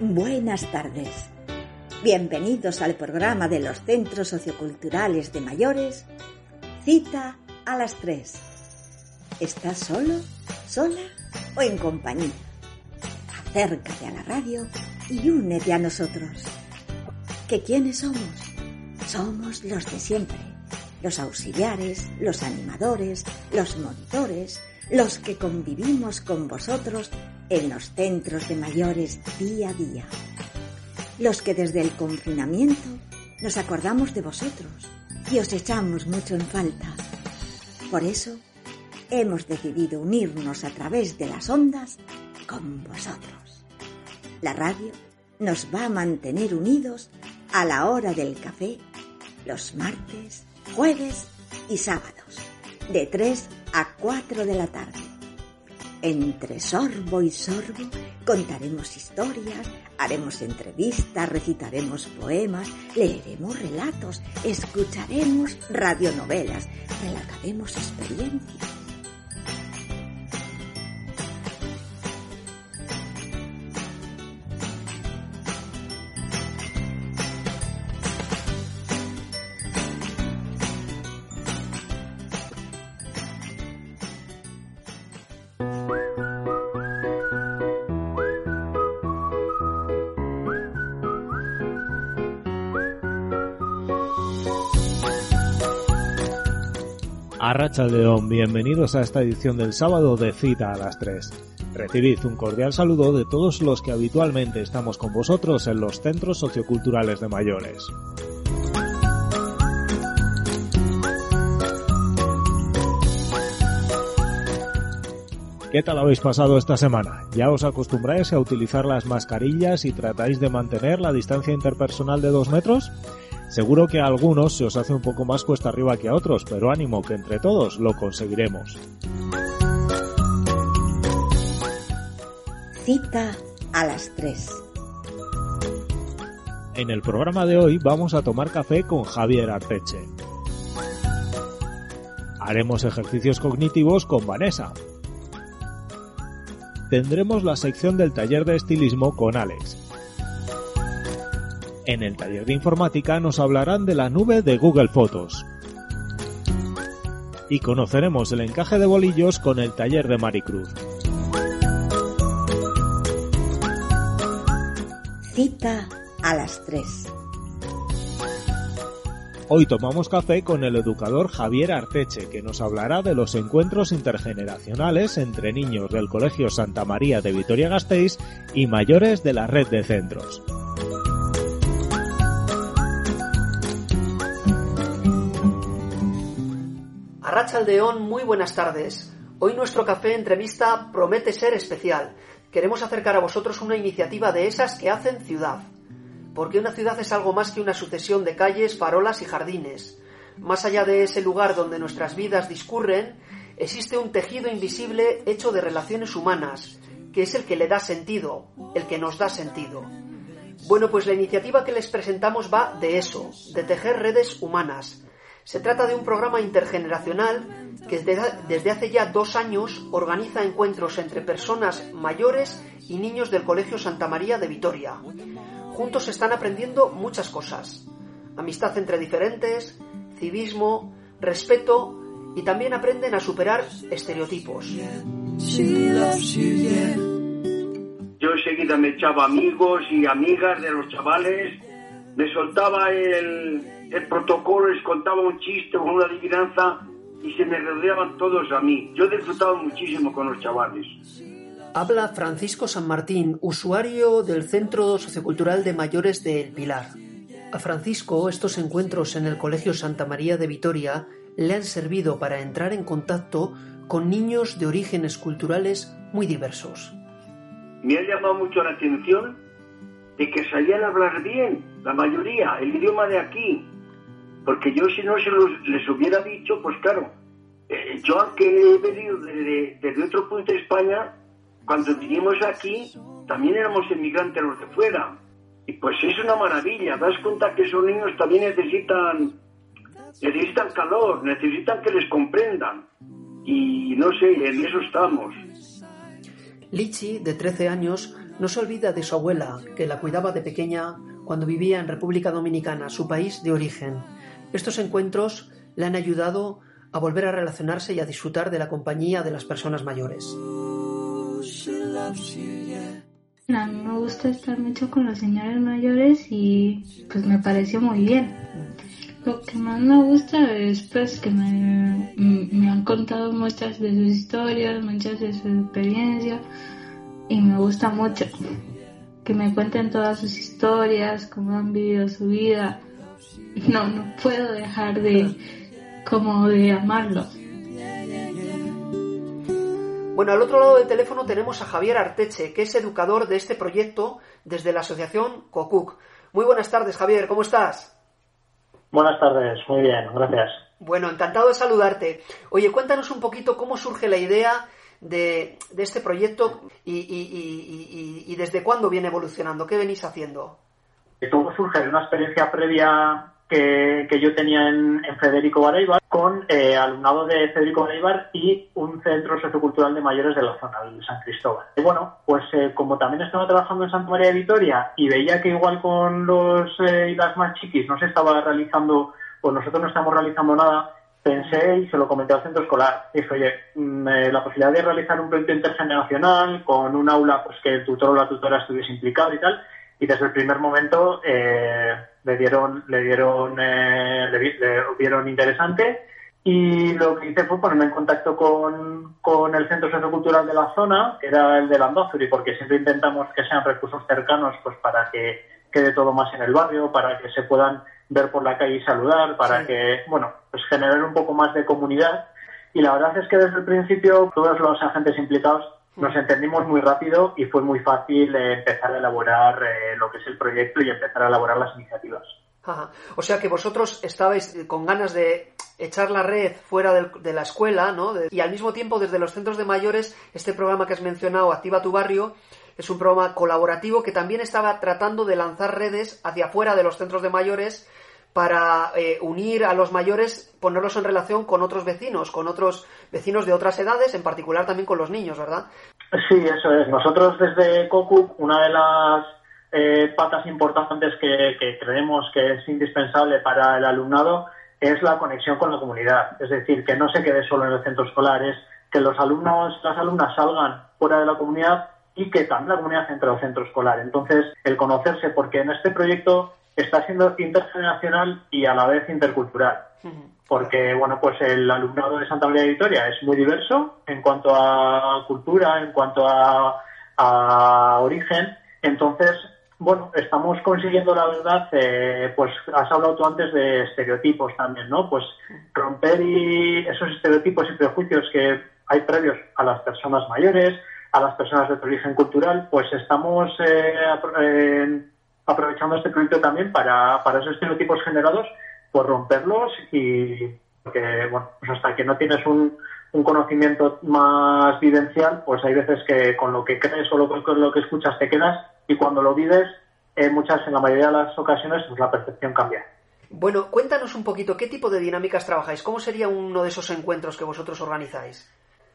Buenas tardes. Bienvenidos al programa de los Centros Socioculturales de Mayores. Cita a las 3. ¿Estás solo, sola o en compañía? Acércate a la radio y únete a nosotros. ¿Que quiénes somos? Somos los de siempre. Los auxiliares, los animadores, los monitores, los que convivimos con vosotros en los centros de mayores día a día. Los que desde el confinamiento nos acordamos de vosotros y os echamos mucho en falta. Por eso hemos decidido unirnos a través de las ondas con vosotros. La radio nos va a mantener unidos a la hora del café los martes, jueves y sábados, de 3 a 4 de la tarde. Entre sorbo y sorbo contaremos historias, haremos entrevistas, recitaremos poemas, leeremos relatos, escucharemos radionovelas, relataremos experiencias. León, bienvenidos a esta edición del sábado de cita a las 3. Recibid un cordial saludo de todos los que habitualmente estamos con vosotros en los centros socioculturales de mayores. ¿Qué tal habéis pasado esta semana? ¿Ya os acostumbráis a utilizar las mascarillas y tratáis de mantener la distancia interpersonal de dos metros? Seguro que a algunos se os hace un poco más cuesta arriba que a otros, pero ánimo que entre todos lo conseguiremos. Cita a las 3. En el programa de hoy vamos a tomar café con Javier Arteche. Haremos ejercicios cognitivos con Vanessa. Tendremos la sección del taller de estilismo con Alex. En el taller de informática nos hablarán de la nube de Google Fotos. Y conoceremos el encaje de bolillos con el taller de Maricruz. Cita a las 3. Hoy tomamos café con el educador Javier Arteche, que nos hablará de los encuentros intergeneracionales entre niños del Colegio Santa María de Vitoria-Gasteiz y mayores de la red de centros. Arrachaldeón, muy buenas tardes. Hoy nuestro café entrevista promete ser especial. Queremos acercar a vosotros una iniciativa de esas que hacen ciudad. Porque una ciudad es algo más que una sucesión de calles, farolas y jardines. Más allá de ese lugar donde nuestras vidas discurren, existe un tejido invisible hecho de relaciones humanas, que es el que le da sentido, el que nos da sentido. Bueno, pues la iniciativa que les presentamos va de eso, de tejer redes humanas. Se trata de un programa intergeneracional que desde hace ya dos años organiza encuentros entre personas mayores y niños del Colegio Santa María de Vitoria. Juntos están aprendiendo muchas cosas. Amistad entre diferentes, civismo, respeto y también aprenden a superar estereotipos. Yo enseguida me echaba amigos y amigas de los chavales, me soltaba el, el protocolo, les contaba un chiste o una adivinanza y se me rodeaban todos a mí. Yo he disfrutado muchísimo con los chavales. Habla Francisco San Martín, usuario del Centro Sociocultural de Mayores de El Pilar. A Francisco estos encuentros en el Colegio Santa María de Vitoria le han servido para entrar en contacto con niños de orígenes culturales muy diversos. Me ha llamado mucho la atención de que sabían hablar bien, la mayoría, el idioma de aquí. Porque yo si no se los, les hubiera dicho, pues claro, eh, yo aunque he venido desde, otro punto de España, cuando vinimos aquí, también éramos inmigrantes los de fuera. Y pues es una maravilla, das cuenta que esos niños también necesitan, necesitan calor, necesitan que les comprendan. Y no sé, en eso estamos. Lichi, de 13 años, no se olvida de su abuela, que la cuidaba de pequeña cuando vivía en República Dominicana, su país de origen. Estos encuentros le han ayudado a volver a relacionarse y a disfrutar de la compañía de las personas mayores. A mí me gusta estar mucho con los señores mayores y pues me pareció muy bien. Lo que más me gusta es pues que me, me han contado muchas de sus historias, muchas de sus experiencias y me gusta mucho que me cuenten todas sus historias, cómo han vivido su vida. No, no puedo dejar de como de amarlos. Bueno, al otro lado del teléfono tenemos a Javier Arteche, que es educador de este proyecto desde la asociación COCUC. Muy buenas tardes, Javier, ¿cómo estás? Buenas tardes, muy bien, gracias. Bueno, encantado de saludarte. Oye, cuéntanos un poquito cómo surge la idea de, de este proyecto y, y- y- y- y desde cuándo viene evolucionando, qué venís haciendo. Todo surge de una experiencia previa que, que yo tenía en, Federico Bareibar con eh, alumnado de Federico Bareibar y un centro sociocultural de mayores de la zona de San Cristóbal. Y bueno, pues eh, como también estaba trabajando en Santa María de Vitoria y veía que igual con los eh, y las más chiquis no se estaba realizando, pues nosotros no estamos realizando nada, pensé y se lo comenté al centro escolar. Dije, oye, mm, eh, la posibilidad de realizar un proyecto intergeneracional con un aula pues que el tutor o la tutora estuviese implicado y tal. Y desde el primer momento eh, le dieron, le dieron, eh, le, le vieron interesante. Y lo que hice fue ponerme en contacto con, con el centro sociocultural de la zona, que era el de Landazuri, porque siempre intentamos que sean recursos cercanos pues para que quede todo más en el barrio, para que se puedan ver por la calle y saludar, para Sí. que, bueno, pues generar un poco más de comunidad. Y la verdad es que desde el principio todos los agentes implicados nos entendimos muy rápido y fue muy fácil eh, empezar a elaborar eh, lo que es el proyecto y empezar a elaborar las iniciativas. Ajá. O sea que vosotros estabais eh, con ganas de echar la red fuera del- de la escuela, ¿no? De- y al mismo tiempo desde los centros de mayores, este programa que has mencionado, Activa tu Barrio, es un programa colaborativo que también estaba tratando de lanzar redes hacia afuera de los centros de mayores para eh, unir a los mayores, ponerlos en relación con otros vecinos, con otros vecinos de otras edades, en particular también con los niños, ¿verdad? Sí, eso es. Nosotros desde COCU, una de las eh, patas importantes que, que creemos que es indispensable para el alumnado es la conexión con la comunidad. Es decir, que no se quede solo en el centro escolar, es que los alumnos, las alumnas salgan fuera de la comunidad y que también la comunidad entre al centro escolar. Entonces, el conocerse, porque en este proyecto está siendo intergeneracional y a la vez intercultural. Porque bueno pues el alumnado de Santa María de Vitoria es muy diverso en cuanto a cultura, en cuanto a, a origen, entonces bueno estamos consiguiendo la verdad, eh, pues has hablado tú antes de estereotipos también, ¿no? Pues romper y esos estereotipos y prejuicios que hay previos a las personas mayores, a las personas de origen cultural, pues estamos eh, eh, aprovechando este proyecto también para, para esos estereotipos generados por romperlos y que, bueno, pues hasta que no tienes un, un conocimiento más vivencial, pues hay veces que con lo que crees o lo, con lo que escuchas te quedas y cuando lo vives, en muchas, en la mayoría de las ocasiones, pues la percepción cambia. Bueno, cuéntanos un poquito qué tipo de dinámicas trabajáis, cómo sería uno de esos encuentros que vosotros organizáis.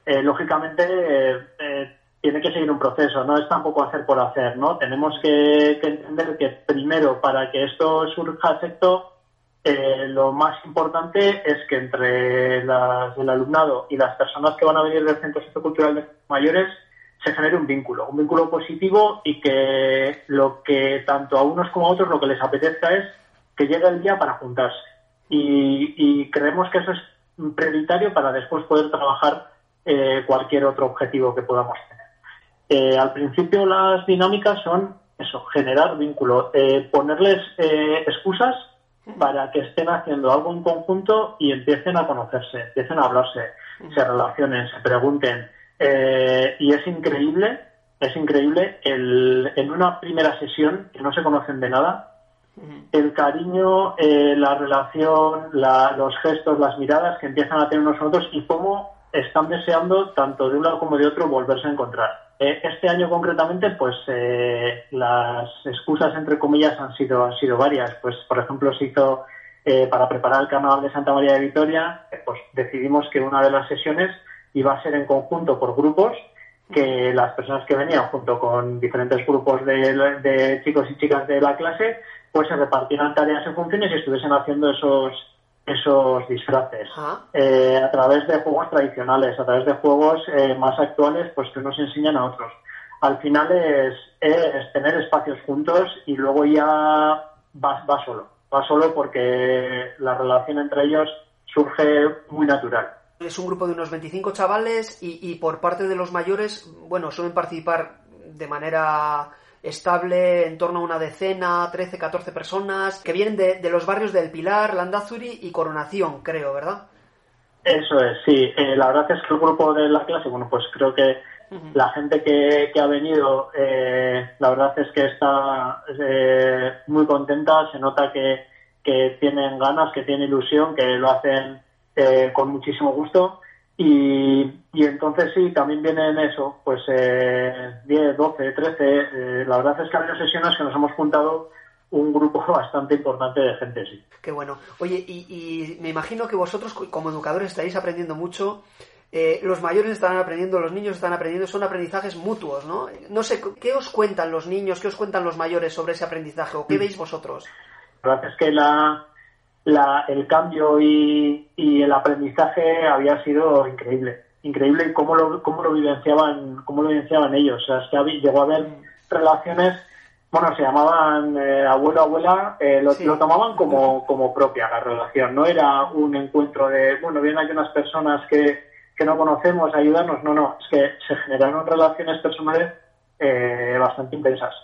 Eh, lógicamente eh, eh, tiene que seguir un proceso, no es tampoco hacer por hacer, ¿no? Tenemos que, entender que primero para que esto surja efecto, eh, lo más importante es que entre las- el alumnado y las personas que van a venir del Centro Sociocultural de Mayores se genere un vínculo, un vínculo positivo y que lo que tanto a unos como a otros lo que les apetezca es que llegue el día para juntarse. Y, y creemos que eso es prioritario para después poder trabajar eh, cualquier otro objetivo que podamos tener. Eh, al principio las dinámicas son eso, generar vínculo, eh, ponerles eh, excusas para que estén haciendo algo en conjunto y empiecen a conocerse, empiecen a hablarse, se relacionen, se pregunten. Eh, y es increíble, es increíble el, en una primera sesión que no se conocen de nada, el cariño, eh, la relación, la- los gestos, las miradas que empiezan a tener unos otros y cómo están deseando tanto de un lado como de otro volverse a encontrar. Eh, este año concretamente, pues eh, las excusas entre comillas han sido han sido varias. Pues por ejemplo se hizo eh, para preparar el Carnaval de Santa María de Vitoria, eh, pues decidimos que una de las sesiones iba a ser en conjunto por grupos que las personas que venían junto con diferentes grupos de, de chicos y chicas de la clase pues se repartieran tareas en funciones y estuviesen haciendo esos esos disfraces Ah, eh, a través de juegos tradicionales, a través de juegos eh, más actuales, pues que unos enseñan a otros. Al final es, es tener espacios juntos y luego ya va, va solo, va solo porque la relación entre ellos surge muy natural. Es un grupo de unos 25 chavales y, y por parte de los mayores, bueno, suelen participar de manera estable en torno a una decena, 13, 14 personas, que vienen de, de los barrios del Pilar, Landazuri y Coronación, creo, ¿verdad? Eso es, sí. Eh, la verdad es que el grupo de la clase, bueno, pues creo que la gente que, que ha venido, eh, la verdad es que está eh, muy contenta, se nota que, que tienen ganas, que tienen ilusión, que lo hacen eh, con muchísimo gusto. Y, y entonces sí, también vienen eso, pues eh, 10, 12, 13. eh, la verdad es que ha habido sesiones que nos hemos juntado un grupo bastante importante de gente, sí. Qué bueno. Oye, y, y me imagino que vosotros co- como educadores estaréis aprendiendo mucho. eh, los mayores están aprendiendo, los niños están aprendiendo, son aprendizajes mutuos, ¿no? No sé, ¿qué os cuentan los niños, qué os cuentan los mayores sobre ese aprendizaje o qué veis vosotros? La verdad es que la, la- el cambio y, y el aprendizaje había sido increíble. Increíble y cómo lo, cómo lo vivenciaban, cómo lo vivenciaban ellos. O sea, es que había- llegó a haber relaciones, bueno, se llamaban eh, abuelo, abuela, eh, lo, Sí. lo tomaban como, como propia la relación. No era un encuentro de, bueno, bien hay unas personas que, que no conocemos, ayudarnos. No, no, es que se generaron relaciones personales eh, bastante intensas.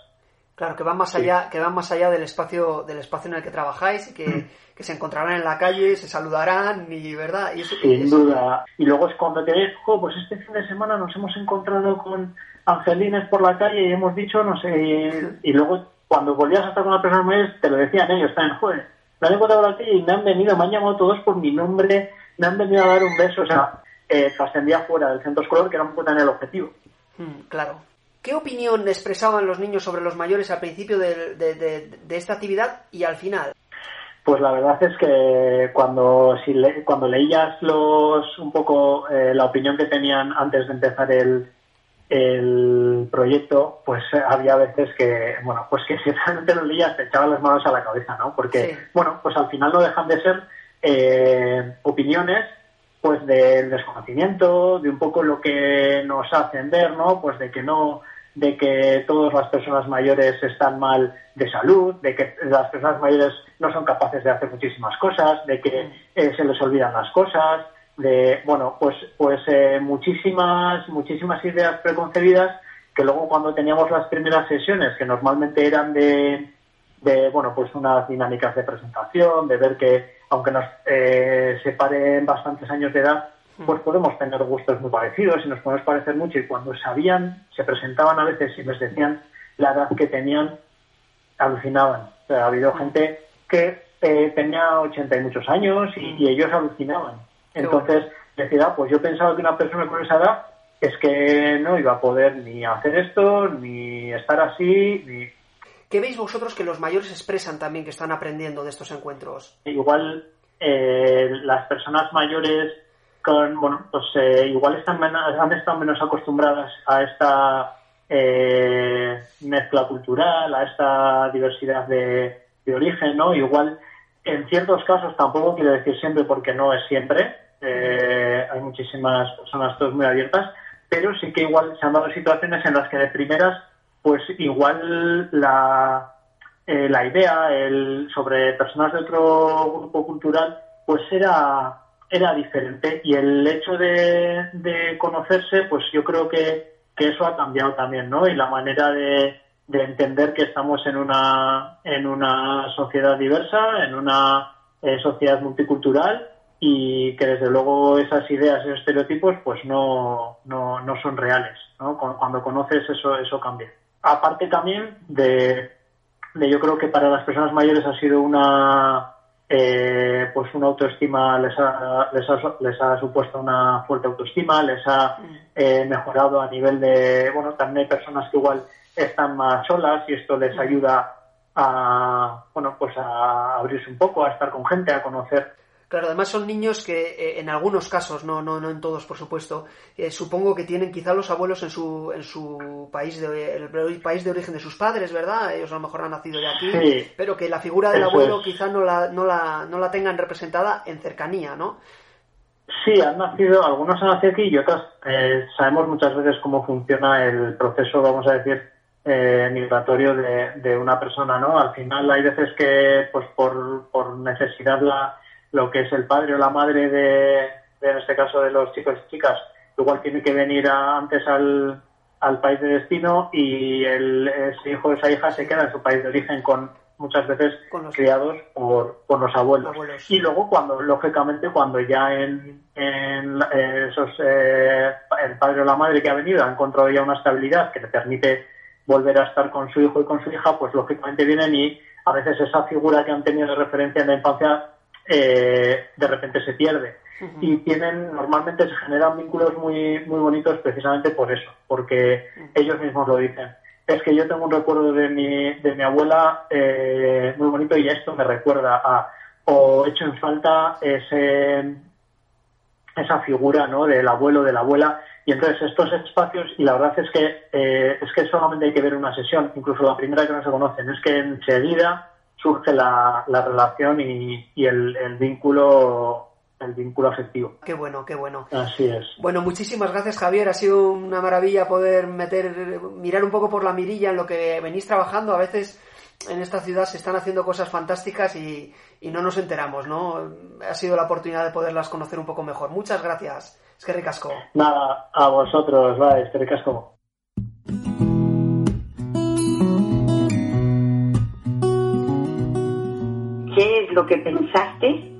Claro, que van más allá, que van más allá del espacio, del espacio en el que trabajáis y que, que se encontrarán en la calle, se saludarán y verdad. Y eso, Sin eso- duda. Y luego es cuando te ves, jo, pues este fin de semana nos hemos encontrado con angelines por la calle y hemos dicho, no sé, y, y luego cuando volvías a estar con las personas mayores te lo decían ellos también, joder, me han encontrado por la calle y me han venido, me han llamado todos por mi nombre, me han venido a dar un beso, o sea, eh, trascendía fuera del centro escolar que era un poco también el objetivo. Mm, claro. ¿Qué opinión expresaban los niños sobre los mayores al principio de, de- de- de esta actividad y al final? Pues la verdad es que cuando si le- cuando leías los un poco eh, la opinión que tenían antes de empezar el, el proyecto, pues había veces que, bueno, pues que si realmente lo leías te echaban las manos a la cabeza, ¿no? Porque, Sí. bueno, pues al final no dejan de ser eh, opiniones pues del desconocimiento, de un poco lo que nos hacen ver, ¿no? Pues de que no, de que todas las personas mayores están mal de salud, de que las personas mayores no son capaces de hacer muchísimas cosas, de que eh, se les olvidan las cosas, de, bueno, pues, pues eh, muchísimas, muchísimas ideas preconcebidas que luego cuando teníamos las primeras sesiones, que normalmente eran de, de bueno, pues unas dinámicas de presentación, de ver que aunque nos eh, separen bastantes años de edad, pues podemos tener gustos muy parecidos y nos podemos parecer mucho. Y cuando sabían, se presentaban a veces y les decían la edad que tenían, alucinaban. O sea, ha habido gente que eh, tenía 80 y muchos años y, y ellos alucinaban. Entonces, decía, "Ah, pues yo pensaba que una persona con esa edad es que no iba a poder ni hacer esto, ni estar así, ni ¿Qué veis vosotros que los mayores expresan también que están aprendiendo de estos encuentros? igual eh, las personas mayores con bueno pues eh, igual están menos, han estado menos acostumbradas a esta eh, mezcla cultural a esta diversidad de, de origen no igual en ciertos casos tampoco quiero decir siempre porque no es siempre eh, hay muchísimas personas todas muy abiertas pero sí que igual se han dado situaciones en las que de primeras pues igual la eh, la idea el, sobre personas de otro grupo cultural pues era era diferente y el hecho de, de conocerse pues yo creo que, que eso ha cambiado también, ¿no? Y la manera de, de entender que estamos en una, en una sociedad diversa, en una eh, sociedad multicultural y que desde luego esas ideas, esos estereotipos, pues no, no, no son reales, ¿no? Cuando conoces eso, eso cambia. Aparte también de, de yo creo que para las personas mayores ha sido una, eh, pues una autoestima les ha, les, ha, les ha supuesto una fuerte autoestima, les ha eh, mejorado a nivel de, bueno, también hay personas que igual están más solas y esto les ayuda a, bueno, pues a abrirse un poco, a estar con gente, a conocer Claro, además son niños que eh, en algunos casos, no, no, no en todos, por supuesto, eh, supongo que tienen quizá los abuelos en su, en su país de el país de origen de sus padres, ¿verdad? Ellos a lo mejor han nacido de aquí, Sí. pero que la figura del abuelo es. quizá no la, no la, no la tengan representada en cercanía, ¿no? Sí, han nacido, algunos han nacido aquí y otras eh, sabemos muchas veces cómo funciona el proceso, vamos a decir, eh, migratorio de, de una persona, ¿no? Al final hay veces que, pues por, por necesidad, la, lo que es el padre o la madre de, de, en este caso, de los chicos y chicas, igual tiene que venir a- antes al, al país de destino y el, ese hijo o esa hija se queda en su país de origen con muchas veces Con los- criados por, por los abuelos. Abuelos. Y luego cuando, lógicamente, cuando ya en, en eh, esos eh, el padre o la madre que ha venido ha encontrado ya una estabilidad que le permite volver a estar con su hijo y con su hija, pues lógicamente vienen y a veces esa figura que han tenido de referencia en la infancia eh, de repente se pierde. Y tienen, normalmente se generan vínculos muy, muy bonitos precisamente por eso, porque ellos mismos lo dicen. Es que yo tengo un recuerdo de mi, de mi abuela eh, muy bonito y esto me recuerda a, o echo en falta ese, esa figura ¿no? del abuelo, de la abuela. Y entonces estos espacios, y la verdad es que eh, es que solamente hay que ver una sesión, incluso la primera que no se conocen, es que enseguida surge la, la relación y, y el, el vínculo el vínculo afectivo. Qué bueno, qué bueno. Así es. Bueno, muchísimas gracias Javier, ha sido una maravilla poder meter, mirar un poco por la mirilla en lo que venís trabajando. A veces en esta ciudad se están haciendo cosas fantásticas y, y no nos enteramos, ¿no? Ha sido la oportunidad de poderlas conocer un poco mejor. Muchas gracias. Es que ricasco. Nada, a vosotros, va, este casco. ¿Qué lo que pensaste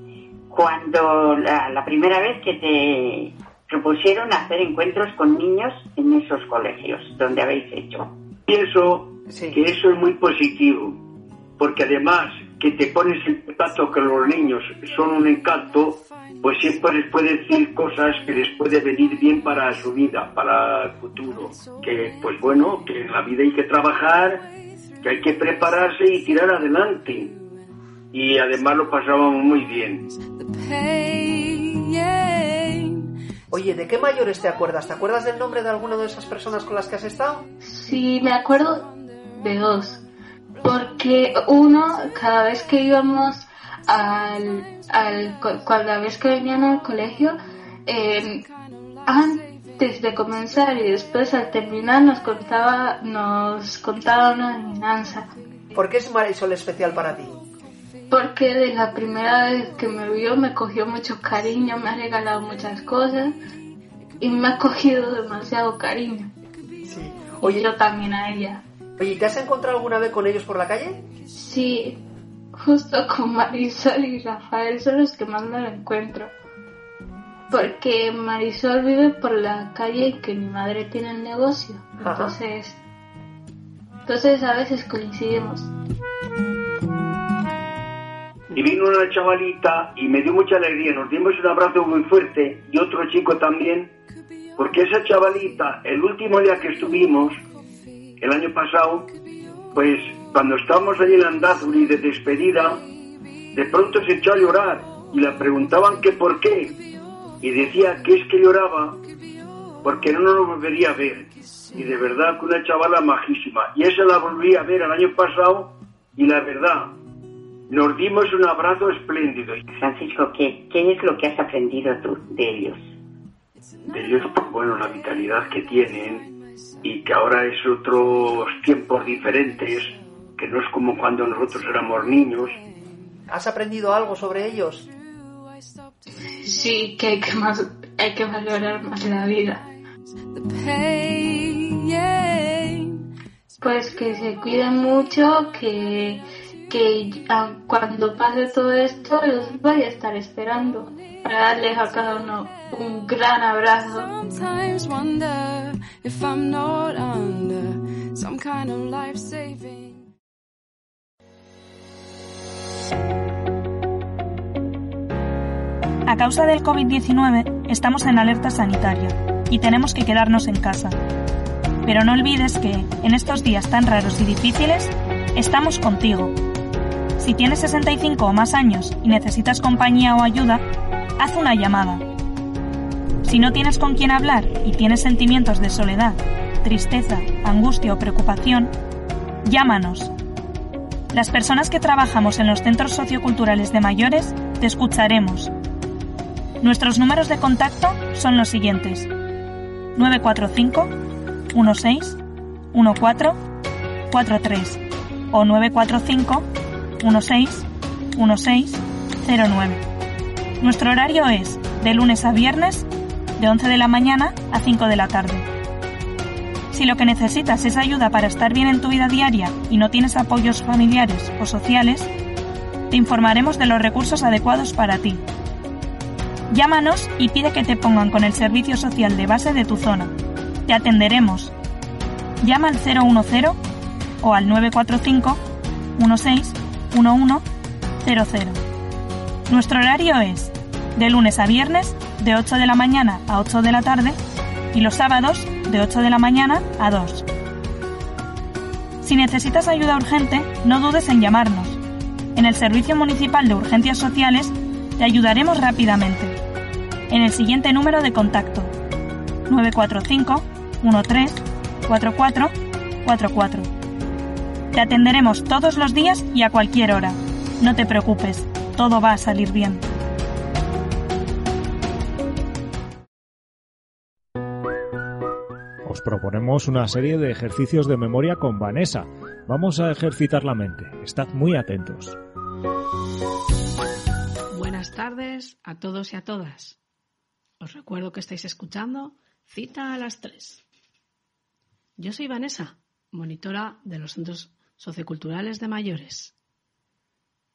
cuando la, la primera vez que te propusieron hacer encuentros con niños en esos colegios donde habéis hecho? Pienso Sí. que eso es muy positivo, porque además que te pones en contacto con los niños son un encanto, pues siempre les puedes decir cosas que les puede venir bien para su vida, para el futuro. Que pues bueno, que en la vida hay que trabajar, que hay que prepararse y tirar adelante. Y además lo pasábamos muy bien. Oye, ¿de qué mayores te acuerdas? ¿Te acuerdas del nombre de alguna de esas personas con las que has estado? Sí, me acuerdo de dos. Porque uno, cada vez que íbamos al, al cada vez que venían al colegio, eh, antes de comenzar y después al terminar nos contaba, nos contaba una adivinanza. ¿Por qué es Marisol especial para ti? Porque de la primera vez que me vio me cogió mucho cariño, me ha regalado muchas cosas y me ha cogido demasiado cariño. Sí. Y Oye, yo también a ella. oye, ¿te has encontrado alguna vez con ellos por la calle? Sí, justo con Marisol y Rafael son los que más me lo encuentro. Porque Marisol vive por la calle y que mi madre tiene el negocio. Ajá. Entonces, entonces a veces coincidimos. Y vino una chavalita y me dio mucha alegría. Nos dimos un abrazo muy fuerte y otro chico también. Porque esa chavalita, el último día que estuvimos, el año pasado, pues cuando estábamos allí en Andazuri de despedida, de pronto se echó a llorar y le preguntaban que por qué. Y decía que es que lloraba porque no nos volvería a ver. Y de verdad que una chavala majísima. Y esa la volví a ver el año pasado y la verdad, nos dimos un abrazo espléndido. Francisco, ¿qué, qué es lo que has aprendido tú de ellos? De ellos, pues bueno, la vitalidad que tienen y que ahora es otros tiempos diferentes, que no es como cuando nosotros éramos niños. ¿Has aprendido algo sobre ellos? Sí, que hay que, más, hay que valorar más la vida. The pain Pues que se cuiden mucho, que, que cuando pase todo esto los voy a estar esperando para darles a cada uno un gran abrazo. Sometimes wonder if I'm not under some kind of life saving. A causa del COVID-19 estamos en alerta sanitaria y tenemos que quedarnos en casa. Pero no olvides que, en estos días tan raros y difíciles, estamos contigo. Si tienes 65 o más años y necesitas compañía o ayuda, haz una llamada. Si no tienes con quién hablar y tienes sentimientos de soledad, tristeza, angustia o preocupación, llámanos. Las personas que trabajamos en los centros socioculturales de mayores te escucharemos. Nuestros números de contacto son los siguientes. 945 16 14 43 o 945 16 16 09. Nuestro horario es de lunes a viernes de 11 de la mañana a 5 de la tarde. Si lo que necesitas es ayuda para estar bien en tu vida diaria y no tienes apoyos familiares o sociales, te informaremos de los recursos adecuados para ti. Llámanos y pide que te pongan con el servicio social de base de tu zona. Te atenderemos. Llama al 010 o al 945 16 1100. Nuestro horario es de lunes a viernes de 8 de la mañana a 8 de la tarde y los sábados de 8 de la mañana a 2. Si necesitas ayuda urgente, no dudes en llamarnos. En el Servicio Municipal de Urgencias Sociales te ayudaremos rápidamente. En el siguiente número de contacto 945 13 44 44. Te atenderemos todos los días y a cualquier hora. No te preocupes, todo va a salir bien. Os proponemos una serie de ejercicios de memoria con Vanessa. Vamos a ejercitar la mente. Estad muy atentos. Buenas tardes a todos y a todas. Os recuerdo que estáis escuchando Cita a las 3. Yo soy Vanessa, monitora de los centros socioculturales de mayores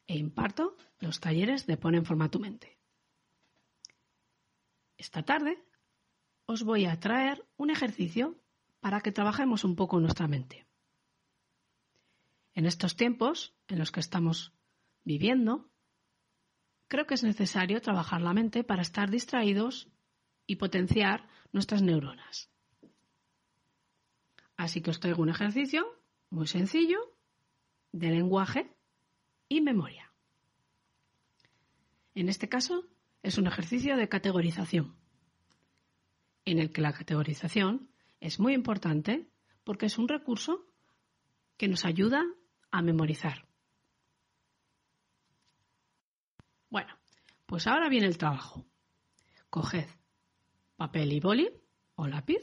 e imparto los talleres de Pon en forma tu mente. Esta tarde os voy a traer un ejercicio para que trabajemos un poco nuestra mente. En estos tiempos en los que estamos viviendo, creo que es necesario trabajar la mente para estar distraídos y potenciar nuestras neuronas. Así que os traigo un ejercicio muy sencillo de lenguaje y memoria. En este caso es un ejercicio de categorización, en el que la categorización es muy importante porque es un recurso que nos ayuda a memorizar. Bueno, pues ahora viene el trabajo. Coged papel y boli o lápiz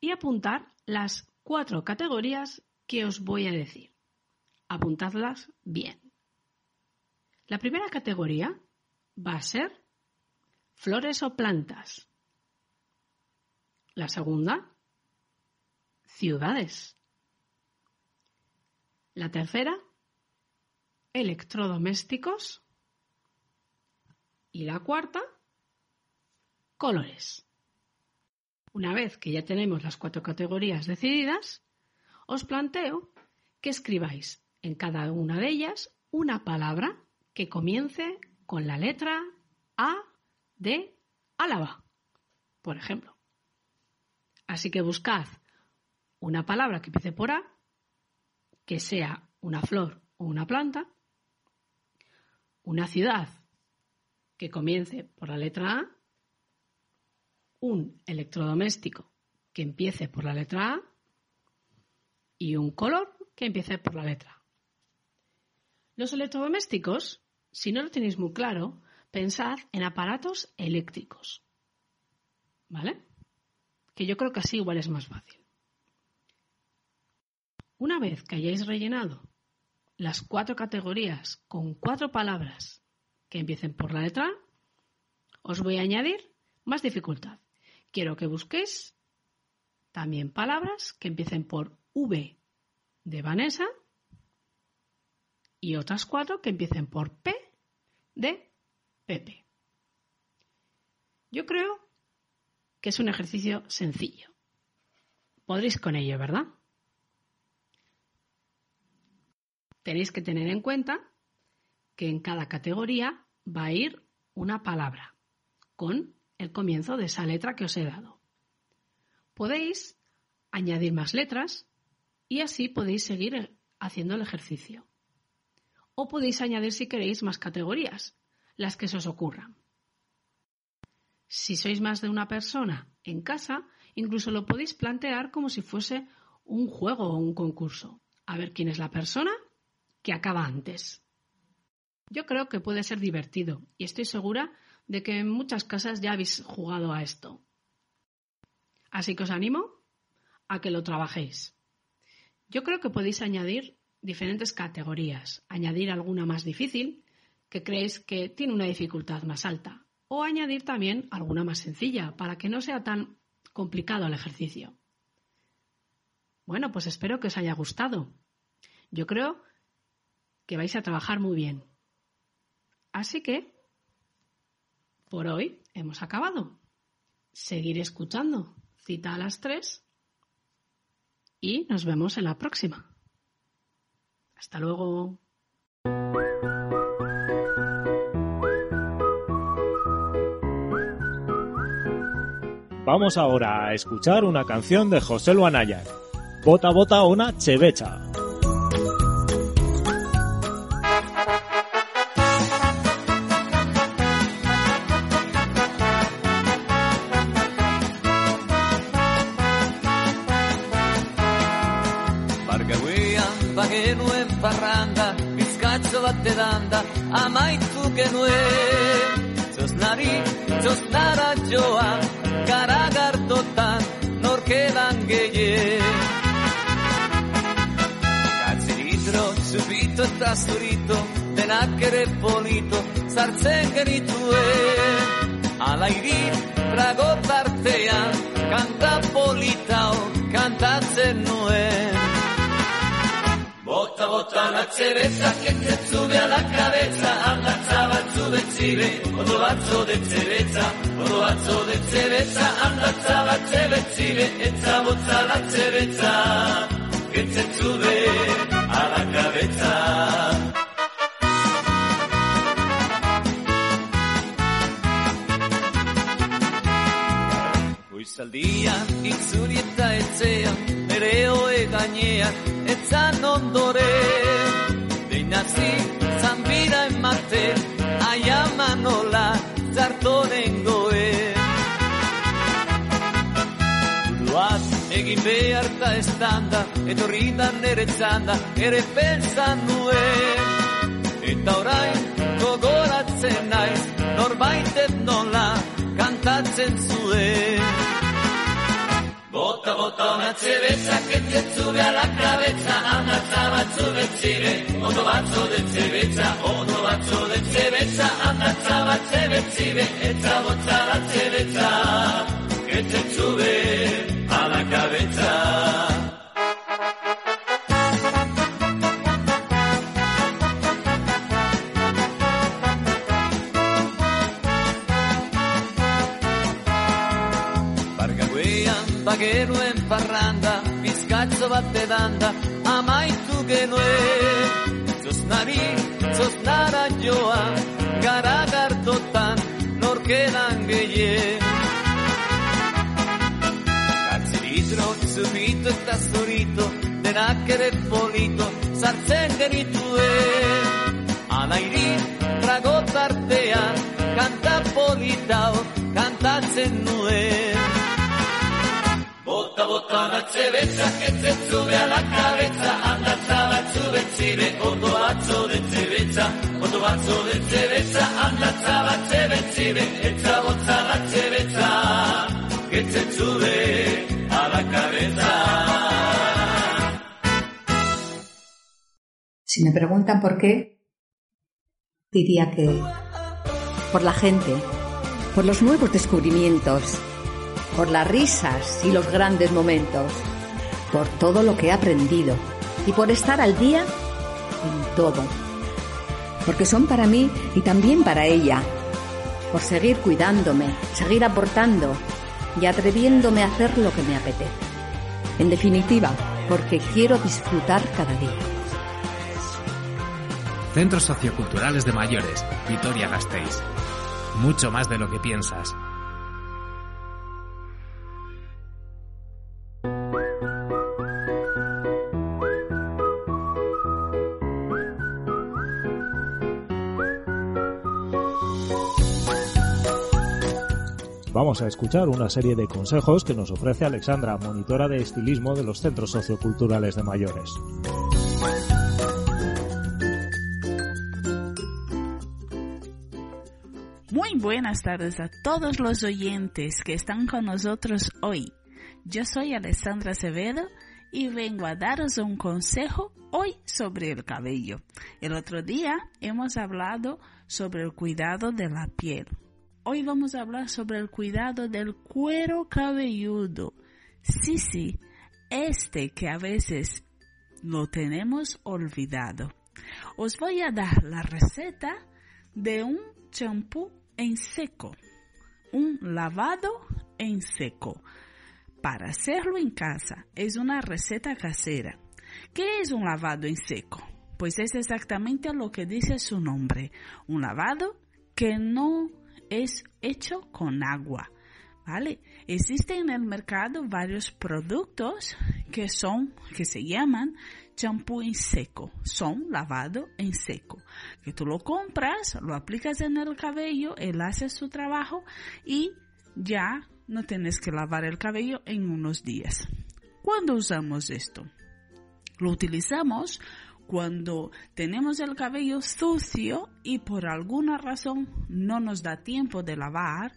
y apuntar las cuatro categorías que os voy a decir. Apuntadlas bien. La primera categoría va a ser flores o plantas. La segunda, ciudades. La tercera, electrodomésticos. Y la cuarta, colores. Una vez que ya tenemos las cuatro categorías decididas, os planteo que escribáis en cada una de ellas una palabra que comience con la letra A de Álava, por ejemplo. Así que buscad una palabra que empiece por A, que sea una flor o una planta, una ciudad que comience por la letra A, un electrodoméstico que empiece por la letra A y un color que empiece por la letra. Los electrodomésticos, si no lo tenéis muy claro, pensad en aparatos eléctricos. ¿Vale? Que yo creo que así igual es más fácil. Una vez que hayáis rellenado las cuatro categorías con cuatro palabras que empiecen por la letra os voy a añadir más dificultad quiero que busquéis también palabras que empiecen por V de Vanessa y otras cuatro que empiecen por P de Pepe. Yo creo que es un ejercicio sencillo. Podréis con ello, ¿verdad? Tenéis que tener en cuenta que en cada categoría va a ir una palabra con el comienzo de esa letra que os he dado. Podéis añadir más letras y así podéis seguir haciendo el ejercicio. O podéis añadir si queréis más categorías, las que se os ocurran. Si sois más de una persona en casa, incluso lo podéis plantear como si fuese un juego o un concurso. A ver quién es la persona que acaba antes. Yo creo que puede ser divertido y estoy segura de que en muchas casas ya habéis jugado a esto. Así que os animo a que lo trabajéis. Yo creo que podéis añadir diferentes categorías, añadir alguna más difícil que creéis que tiene una dificultad más alta o añadir también alguna más sencilla para que no sea tan complicado el ejercicio. Bueno, pues espero que os haya gustado. Yo creo que vais a trabajar muy bien. Así que, por hoy hemos acabado. Seguir escuchando. Cita a las tres y nos vemos en la próxima. Hasta luego. Vamos ahora a escuchar una canción de José Luanaya. Bota bota una chevecha. Parranda, bizkatzo bat edanda, amaitu genuen. Txosnari, txosnara joan, garagartotan, norkedan gehien. Gatziritro, zubito eta zurito, denak ere polito, sartzen genituen. Ala iri, trago tartean, kanta politao, kantatzen nuen. Bota bota latxe beza, kentzetzu beha la kabeza, angatza batzu betzi be, ondo batzo detze beza, ondo batzo detze beza, angatza batze betzi be, etza botza latxe beza, kentzetzu beha la itzuri eta etzean, nere hoe gainean, etzan ondore. Deinazi, zanbira ematen, aiama nola, zartonen goen. Buruaz, egin behar eta estanda, etorri da nere txanda, ere pensan nuen. Eta orain, gogoratzen naiz, norbaitet nola, kantatzen zuen. Bota, bota una cerveza que te sube a la cabeza, amatza batzu betzire, ondo batzo de cerveza, ondo batzo de cerveza, amatza batze betzire, etza botza la cerveza, que te sube a Bargauean bagenuen parranda, bizkatzo bat edanda, amaitu genuen. Txosnari, txosnara joan, garagartotan, norkedan gehien. Gatziritro, zubito eta zurito, denak ere polito, sartzen genituen. Ala iri, trago tartean, kanta politao, kantatzen nuen. Bota, bota una cerveza que te sube a la cabeza, andatza batzu betzire, ondo batzo de cerveza, ondo batzo de cerveza, andatza batze betzire, etza botza la cerveza, que te sube a la cabeza. Si me preguntan por qué, diría que por la gente, por los nuevos descubrimientos, por las risas y los grandes momentos, por todo lo que he aprendido, y por estar al día en todo. Porque son para mí y también para ella. Por seguir cuidándome, seguir aportando y atreviéndome a hacer lo que me apetece. En definitiva, porque quiero disfrutar cada día. Centros Socioculturales de Mayores, Vitoria Gasteiz. Mucho más de lo que piensas. Vamos a escuchar una serie de consejos que nos ofrece Alexandra, monitora de estilismo de los centros socioculturales de mayores. Muy buenas tardes a todos los oyentes que están con nosotros hoy. Yo soy Alessandra Acevedo y vengo a daros un consejo hoy sobre el cabello. El otro día hemos hablado sobre el cuidado de la piel. Hoy vamos a hablar sobre el cuidado del cuero cabelludo. Sí, sí, este que a veces lo tenemos olvidado. Os voy a dar la receta de un champú en seco, un lavado en seco. Para hacerlo en casa es una receta casera. ¿Qué es un lavado en seco? Pues es exactamente lo que dice su nombre, un lavado que no es hecho con agua. ¿Vale? Existen en el mercado varios productos que son, que se llaman champú en seco. Son lavado en seco. Que tú lo compras, lo aplicas en el cabello, él hace su trabajo y ya no tienes que lavar el cabello en unos días. ¿Cuándo usamos esto? Lo utilizamos cuando tenemos el cabello sucio y por alguna razón no nos da tiempo de lavar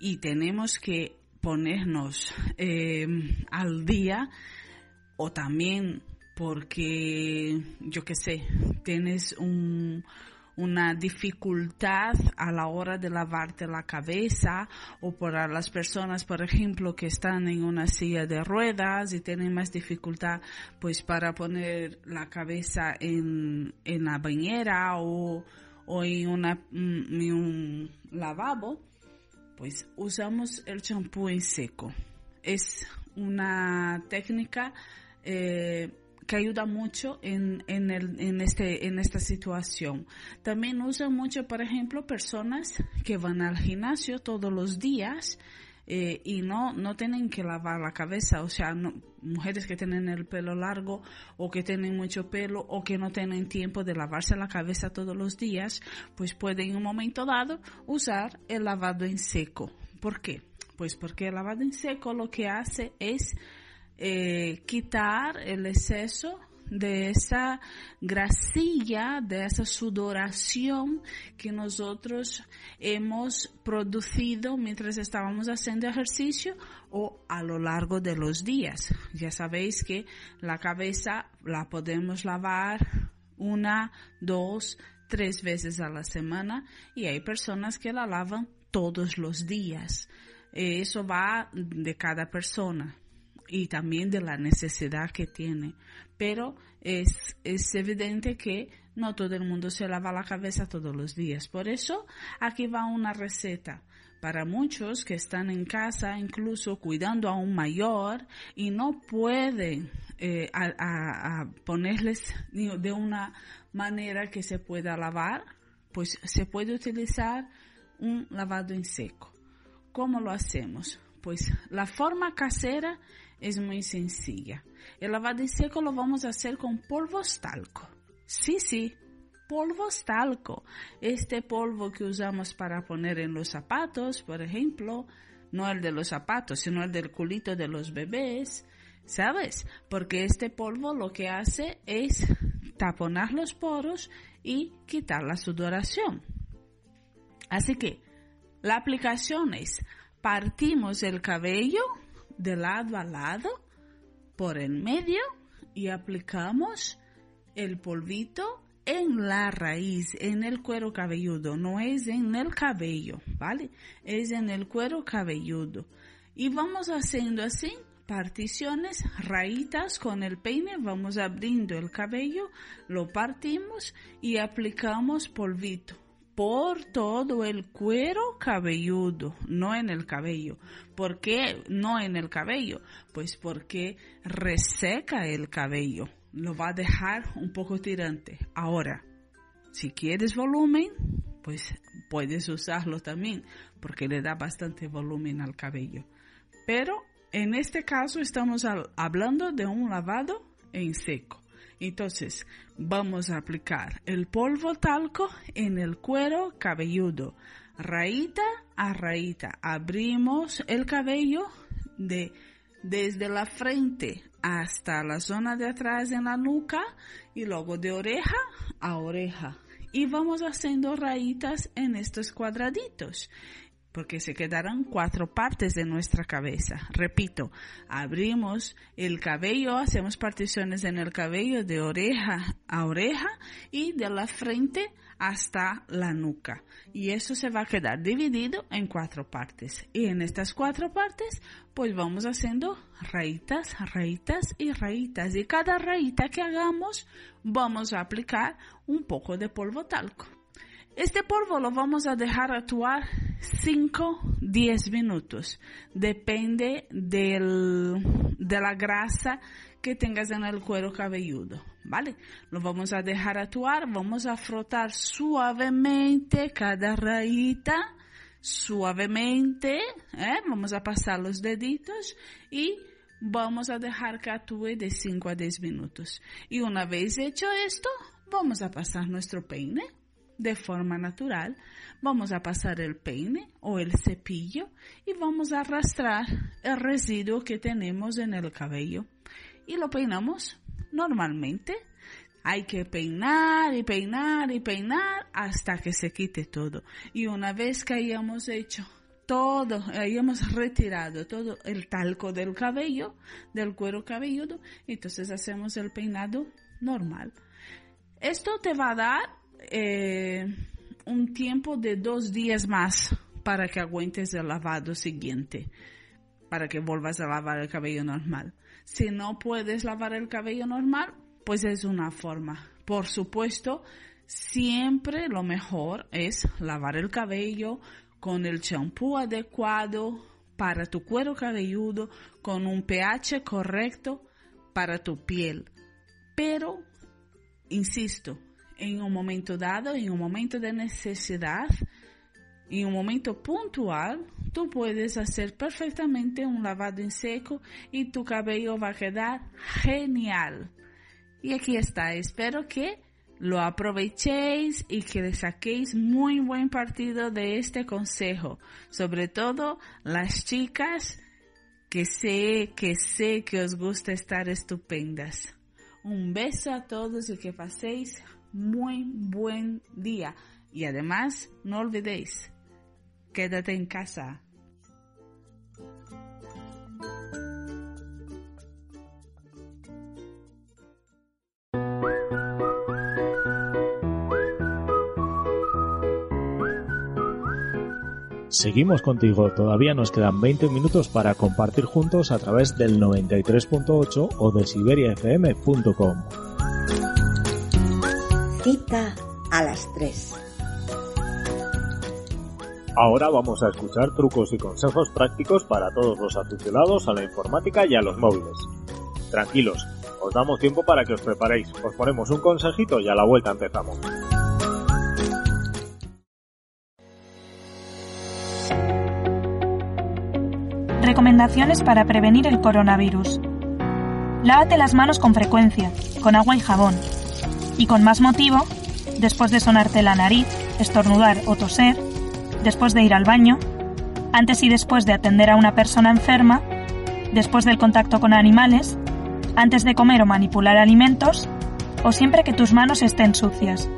y tenemos que ponernos eh, al día o también porque yo qué sé tienes un, una dificultad a la hora de lavarte la cabeza o para las personas, por ejemplo, que están en una silla de ruedas y tienen más dificultad pues para poner la cabeza en, en la bañera o, o en, una, mm, un lavabo, pues usamos el champú en seco. Es una técnica eh, que ayuda mucho en, en, este, en esta situación. También usan mucho, por ejemplo, personas que van al gimnasio todos los días eh, y no, no tienen que lavar la cabeza, o sea, mujeres que tienen el pelo largo o que tienen mucho pelo o que no tienen tiempo de lavarse la cabeza todos los días, pues pueden en un momento dado usar el lavado en seco. ¿Por qué? Pues porque el lavado en seco lo que hace es eh, quitar el exceso de esa grasilla, de esa sudoración que nosotros hemos producido mientras estábamos haciendo ejercicio o a lo largo de los días. Ya sabéis que la cabeza la podemos lavar una, dos, tres veces a la semana y hay personas que la lavan todos los días. Eso va de cada persona y también de la necesidad que tiene. Pero es, es evidente que no todo el mundo se lava la cabeza todos los días. Por eso aquí va una receta para muchos que están en casa, incluso cuidando a un mayor y no pueden eh, ponerles de una manera que se pueda lavar, pues se puede utilizar un lavado en seco. ¿Cómo lo hacemos? Pues la forma casera es muy sencilla. El lavado en seco lo vamos a hacer con polvos talco. Sí, sí, polvos talco. Este polvo que usamos para poner en los zapatos, por ejemplo, no el de los zapatos, sino el del culito de los bebés. ¿Sabes? Porque este polvo lo que hace es taponar los poros y quitar la sudoración. Así que la aplicación es partimos el cabello de lado a lado por el medio y aplicamos el polvito en la raíz, en el cuero cabelludo, no es en el cabello, ¿vale? Es en el cuero cabelludo. Y vamos haciendo así particiones, rayitas con el peine, vamos abriendo el cabello, lo partimos y aplicamos polvito por todo el cuero cabelludo, no en el cabello. ¿Por qué no en el cabello? Pues porque reseca el cabello, lo va a dejar un poco tirante. Ahora, si quieres volumen, pues puedes usarlo también, porque le da bastante volumen al cabello. Pero en este caso estamos hablando de un lavado en seco. Entonces, vamos a aplicar el polvo talco en el cuero cabelludo, rayita a rayita. Abrimos el cabello de desde la frente hasta la zona de atrás en la nuca y luego de oreja a oreja. Y vamos haciendo rayitas en estos cuadraditos porque se quedarán cuatro partes de nuestra cabeza. Repito, abrimos el cabello, hacemos particiones en el cabello de oreja a oreja y de la frente hasta la nuca. Y eso se va a quedar dividido en cuatro partes. Y en estas cuatro partes, pues vamos haciendo rayitas, rayitas y rayitas. Y cada rayita que hagamos, vamos a aplicar un poco de polvo talco. Este polvo lo vamos a dejar actuar 5-10 minutos. Depende del, de la grasa que tengas en el cuero cabelludo, ¿vale? Lo vamos a dejar actuar, vamos a frotar suavemente cada rayita, suavemente, ¿eh? vamos a pasar los deditos y vamos a dejar que actúe de 5 a 10 minutos. Y una vez hecho esto, vamos a pasar nuestro peine de forma natural, vamos a pasar el peine o el cepillo y vamos a arrastrar el residuo que tenemos en el cabello y lo peinamos normalmente. Hay que peinar y peinar y peinar hasta que se quite todo. Y una vez que hayamos hecho todo, hayamos retirado todo el talco del cabello, del cuero cabelludo, entonces hacemos el peinado normal. Esto te va a dar eh, un tiempo de dos días más para que aguantes el lavado siguiente, para que vuelvas a lavar el cabello normal. Si no puedes lavar el cabello normal, pues es una forma. Por supuesto, siempre lo mejor es lavar el cabello con el champú adecuado para tu cuero cabelludo, con un pH correcto para tu piel. Pero, insisto, en un momento dado, en un momento de necesidad, en un momento puntual, tú puedes hacer perfectamente un lavado en seco y tu cabello va a quedar genial. Y aquí está, espero que lo aprovechéis y que le saquéis muy buen partido de este consejo, sobre todo las chicas que sé, que sé que os gusta estar estupendas. Un beso a todos y que paséis muy buen día. Y además, no olvidéis, quédate en casa. Seguimos contigo, todavía nos quedan 20 minutos para compartir juntos a través del 93.8 o de siberiafm.com. Cita a las 3. Ahora vamos a escuchar trucos y consejos prácticos para todos los aficionados a la informática y a los móviles. Tranquilos, os damos tiempo para que os preparéis, os ponemos un consejito y a la vuelta empezamos. Recomendaciones para prevenir el coronavirus. Lávate las manos con frecuencia, con agua y jabón y con más motivo, después de sonarte la nariz, estornudar o toser, después de ir al baño, antes y después de atender a una persona enferma, después del contacto con animales, antes de comer o manipular alimentos, o siempre que tus manos estén sucias.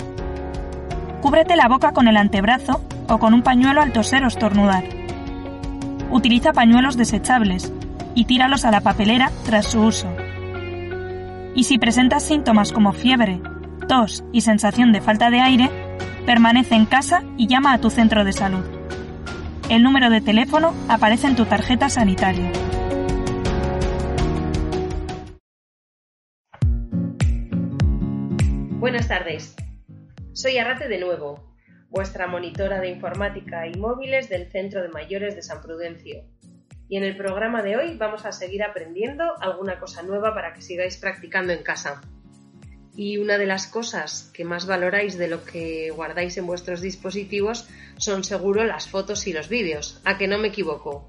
Cúbrete la boca con el antebrazo o con un pañuelo al toser o estornudar. Utiliza pañuelos desechables y tíralos a la papelera tras su uso. Y si presentas síntomas como fiebre, tos y sensación de falta de aire, permanece en casa y llama a tu centro de salud. El número de teléfono aparece en tu tarjeta sanitaria. Buenas tardes. Soy Arrate de nuevo, vuestra monitora de informática y móviles del Centro de Mayores de San Prudencio. Y en el programa de hoy vamos a seguir aprendiendo alguna cosa nueva para que sigáis practicando en casa. Y una de las cosas que más valoráis de lo que guardáis en vuestros dispositivos son seguro las fotos y los vídeos, a que no me equivoco.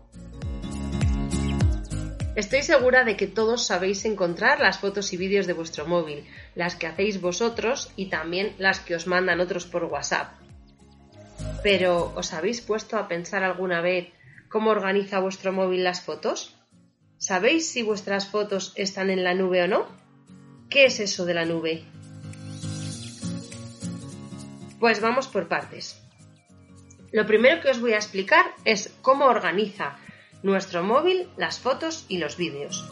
Estoy segura de que todos sabéis encontrar las fotos y vídeos de vuestro móvil, las que hacéis vosotros y también las que os mandan otros por WhatsApp. Pero, ¿os habéis puesto a pensar alguna vez cómo organiza vuestro móvil las fotos? ¿Sabéis si vuestras fotos están en la nube o no? ¿Qué es eso de la nube? Pues vamos por partes. Lo primero que os voy a explicar es cómo organiza nuestro móvil, las fotos y los vídeos.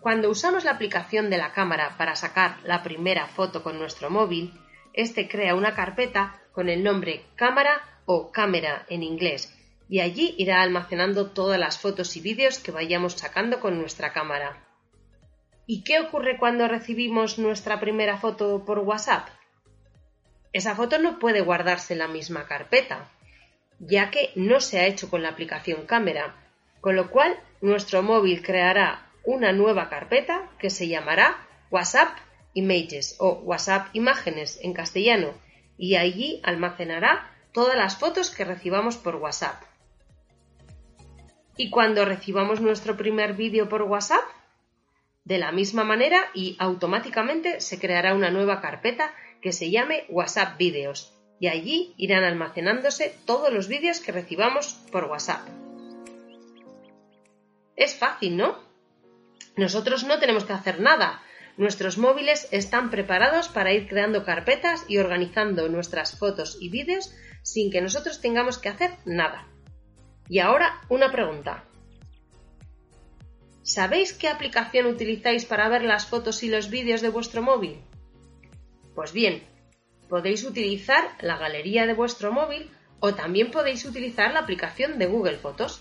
Cuando usamos la aplicación de la cámara para sacar la primera foto con nuestro móvil, este crea una carpeta con el nombre cámara o cámara en inglés y allí irá almacenando todas las fotos y vídeos que vayamos sacando con nuestra cámara. ¿Y qué ocurre cuando recibimos nuestra primera foto por WhatsApp? Esa foto no puede guardarse en la misma carpeta, ya que no se ha hecho con la aplicación cámara, con lo cual nuestro móvil creará una nueva carpeta que se llamará WhatsApp Images o WhatsApp Imágenes en castellano y allí almacenará todas las fotos que recibamos por WhatsApp. ¿Y cuando recibamos nuestro primer vídeo por WhatsApp? De la misma manera y automáticamente se creará una nueva carpeta que se llame WhatsApp Videos y allí irán almacenándose todos los vídeos que recibamos por WhatsApp. Es fácil, ¿no? Nosotros no tenemos que hacer nada. Nuestros móviles están preparados para ir creando carpetas y organizando nuestras fotos y vídeos sin que nosotros tengamos que hacer nada. Y ahora una pregunta. ¿Sabéis qué aplicación utilizáis para ver las fotos y los vídeos de vuestro móvil? Pues bien, podéis utilizar la galería de vuestro móvil o también podéis utilizar la aplicación de Google Fotos.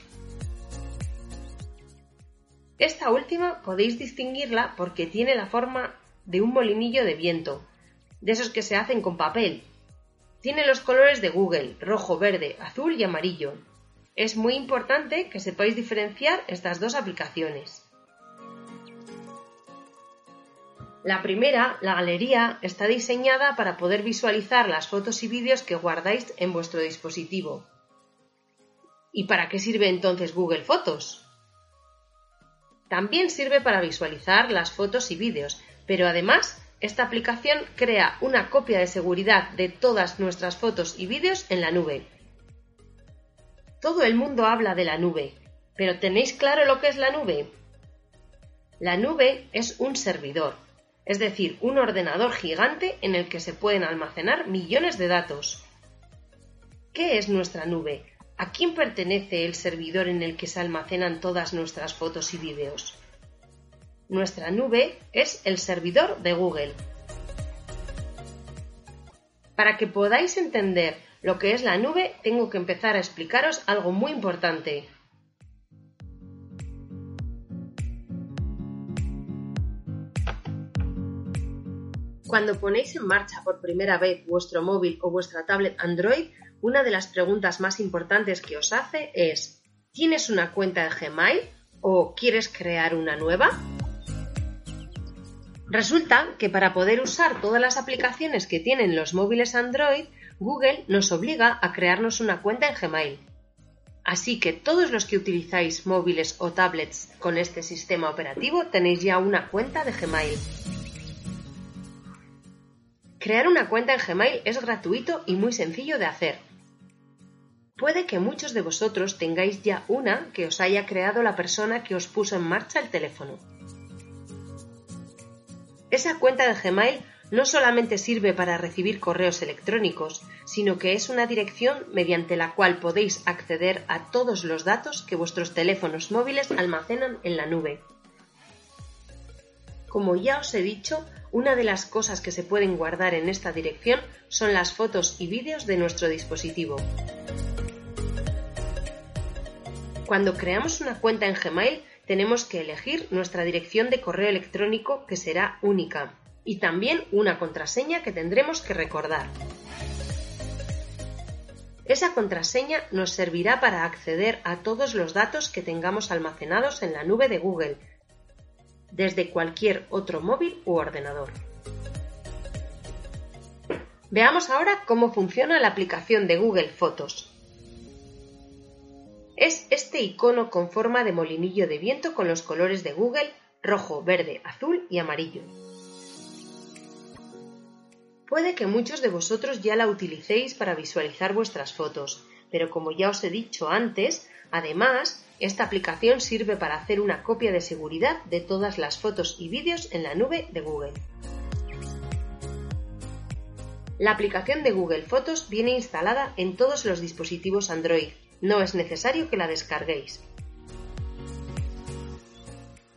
Esta última podéis distinguirla porque tiene la forma de un molinillo de viento, de esos que se hacen con papel. Tiene los colores de Google, rojo, verde, azul y amarillo. Es muy importante que sepáis diferenciar estas dos aplicaciones. La primera, la galería, está diseñada para poder visualizar las fotos y vídeos que guardáis en vuestro dispositivo. ¿Y para qué sirve entonces Google Fotos? También sirve para visualizar las fotos y vídeos, pero además esta aplicación crea una copia de seguridad de todas nuestras fotos y vídeos en la nube. Todo el mundo habla de la nube, pero ¿tenéis claro lo que es la nube? La nube es un servidor, es decir, un ordenador gigante en el que se pueden almacenar millones de datos. ¿Qué es nuestra nube? ¿A quién pertenece el servidor en el que se almacenan todas nuestras fotos y vídeos? Nuestra nube es el servidor de Google. Para que podáis entender lo que es la nube, tengo que empezar a explicaros algo muy importante. Cuando ponéis en marcha por primera vez vuestro móvil o vuestra tablet Android, una de las preguntas más importantes que os hace es ¿Tienes una cuenta de Gmail o quieres crear una nueva? Resulta que para poder usar todas las aplicaciones que tienen los móviles Android, Google nos obliga a crearnos una cuenta en Gmail. Así que todos los que utilizáis móviles o tablets con este sistema operativo tenéis ya una cuenta de Gmail. Crear una cuenta en Gmail es gratuito y muy sencillo de hacer. Puede que muchos de vosotros tengáis ya una que os haya creado la persona que os puso en marcha el teléfono. Esa cuenta de Gmail no solamente sirve para recibir correos electrónicos, sino que es una dirección mediante la cual podéis acceder a todos los datos que vuestros teléfonos móviles almacenan en la nube. Como ya os he dicho, una de las cosas que se pueden guardar en esta dirección son las fotos y vídeos de nuestro dispositivo. Cuando creamos una cuenta en Gmail, tenemos que elegir nuestra dirección de correo electrónico que será única y también una contraseña que tendremos que recordar. Esa contraseña nos servirá para acceder a todos los datos que tengamos almacenados en la nube de Google, desde cualquier otro móvil u ordenador. Veamos ahora cómo funciona la aplicación de Google Fotos. Es este icono con forma de molinillo de viento con los colores de Google rojo, verde, azul y amarillo. Puede que muchos de vosotros ya la utilicéis para visualizar vuestras fotos, pero como ya os he dicho antes, además, esta aplicación sirve para hacer una copia de seguridad de todas las fotos y vídeos en la nube de Google. La aplicación de Google Fotos viene instalada en todos los dispositivos Android. No es necesario que la descarguéis.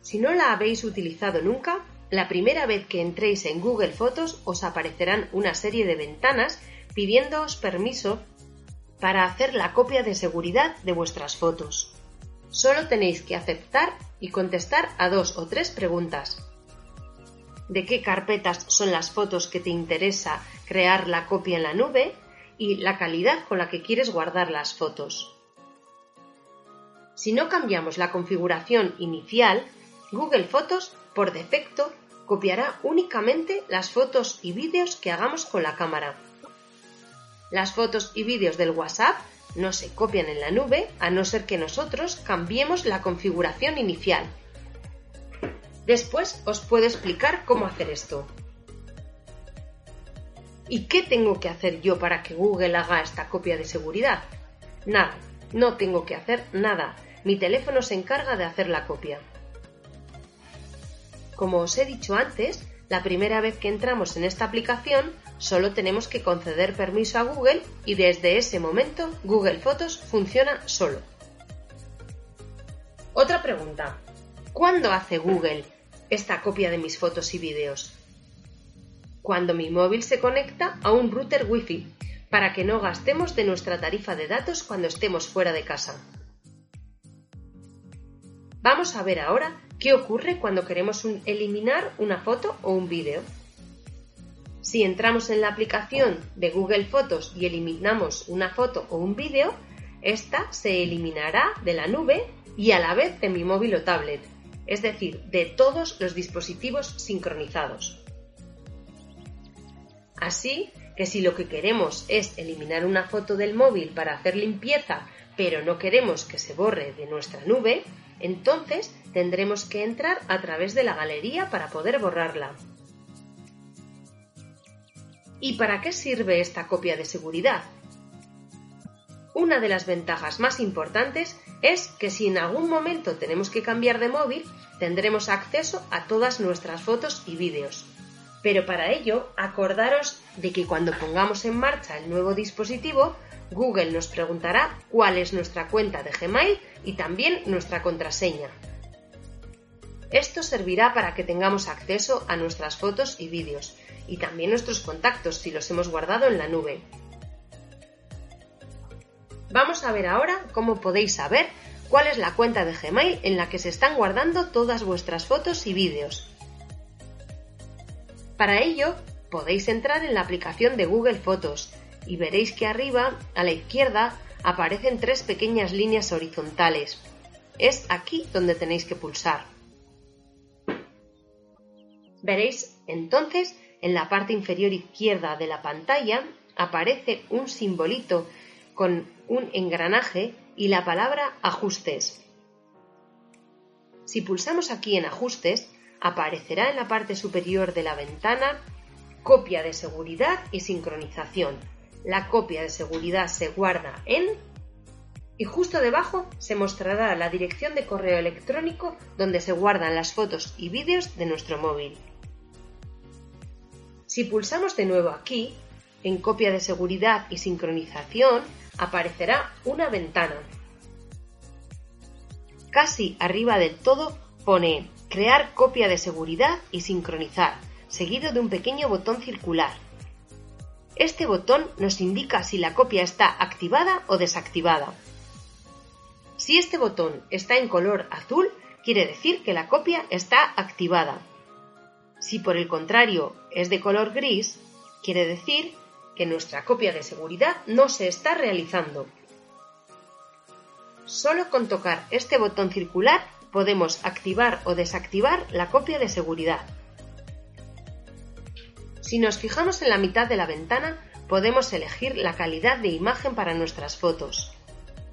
Si no la habéis utilizado nunca, la primera vez que entréis en Google Fotos os aparecerán una serie de ventanas pidiéndoos permiso para hacer la copia de seguridad de vuestras fotos. Solo tenéis que aceptar y contestar a dos o tres preguntas de qué carpetas son las fotos que te interesa crear la copia en la nube y la calidad con la que quieres guardar las fotos. Si no cambiamos la configuración inicial, Google Fotos, por defecto, copiará únicamente las fotos y vídeos que hagamos con la cámara. Las fotos y vídeos del WhatsApp no se copian en la nube a no ser que nosotros cambiemos la configuración inicial. Después os puedo explicar cómo hacer esto. ¿Y qué tengo que hacer yo para que Google haga esta copia de seguridad? Nada, no tengo que hacer nada. Mi teléfono se encarga de hacer la copia. Como os he dicho antes, la primera vez que entramos en esta aplicación solo tenemos que conceder permiso a Google y desde ese momento Google Fotos funciona solo. Otra pregunta. ¿Cuándo hace Google esta copia de mis fotos y vídeos? Cuando mi móvil se conecta a un router Wi-Fi para que no gastemos de nuestra tarifa de datos cuando estemos fuera de casa. Vamos a ver ahora qué ocurre cuando queremos eliminar una foto o un vídeo. Si entramos en la aplicación de Google Fotos y eliminamos una foto o un vídeo, esta se eliminará de la nube y a la vez de mi móvil o tablet, es decir, de todos los dispositivos sincronizados. Así que si lo que queremos es eliminar una foto del móvil para hacer limpieza, pero no queremos que se borre de nuestra nube, entonces tendremos que entrar a través de la galería para poder borrarla. ¿Y para qué sirve esta copia de seguridad? Una de las ventajas más importantes es que si en algún momento tenemos que cambiar de móvil, tendremos acceso a todas nuestras fotos y vídeos. Pero para ello, acordaros de que cuando pongamos en marcha el nuevo dispositivo, Google nos preguntará cuál es nuestra cuenta de Gmail y también nuestra contraseña. Esto servirá para que tengamos acceso a nuestras fotos y vídeos y también nuestros contactos si los hemos guardado en la nube. Vamos a ver ahora cómo podéis saber cuál es la cuenta de Gmail en la que se están guardando todas vuestras fotos y vídeos. Para ello, podéis entrar en la aplicación de Google Fotos y veréis que arriba, a la izquierda, aparecen tres pequeñas líneas horizontales. Es aquí donde tenéis que pulsar. Veréis entonces en la parte inferior izquierda de la pantalla aparece un simbolito con un engranaje y la palabra ajustes. Si pulsamos aquí en ajustes, aparecerá en la parte superior de la ventana copia de seguridad y sincronización. La copia de seguridad se guarda en y justo debajo se mostrará la dirección de correo electrónico donde se guardan las fotos y vídeos de nuestro móvil. Si pulsamos de nuevo aquí, en copia de seguridad y sincronización, aparecerá una ventana. Casi arriba del todo pone Crear copia de seguridad y sincronizar, seguido de un pequeño botón circular. Este botón nos indica si la copia está activada o desactivada. Si este botón está en color azul, quiere decir que la copia está activada. Si por el contrario es de color gris, quiere decir que nuestra copia de seguridad no se está realizando. Solo con tocar este botón circular podemos activar o desactivar la copia de seguridad. Si nos fijamos en la mitad de la ventana, podemos elegir la calidad de imagen para nuestras fotos.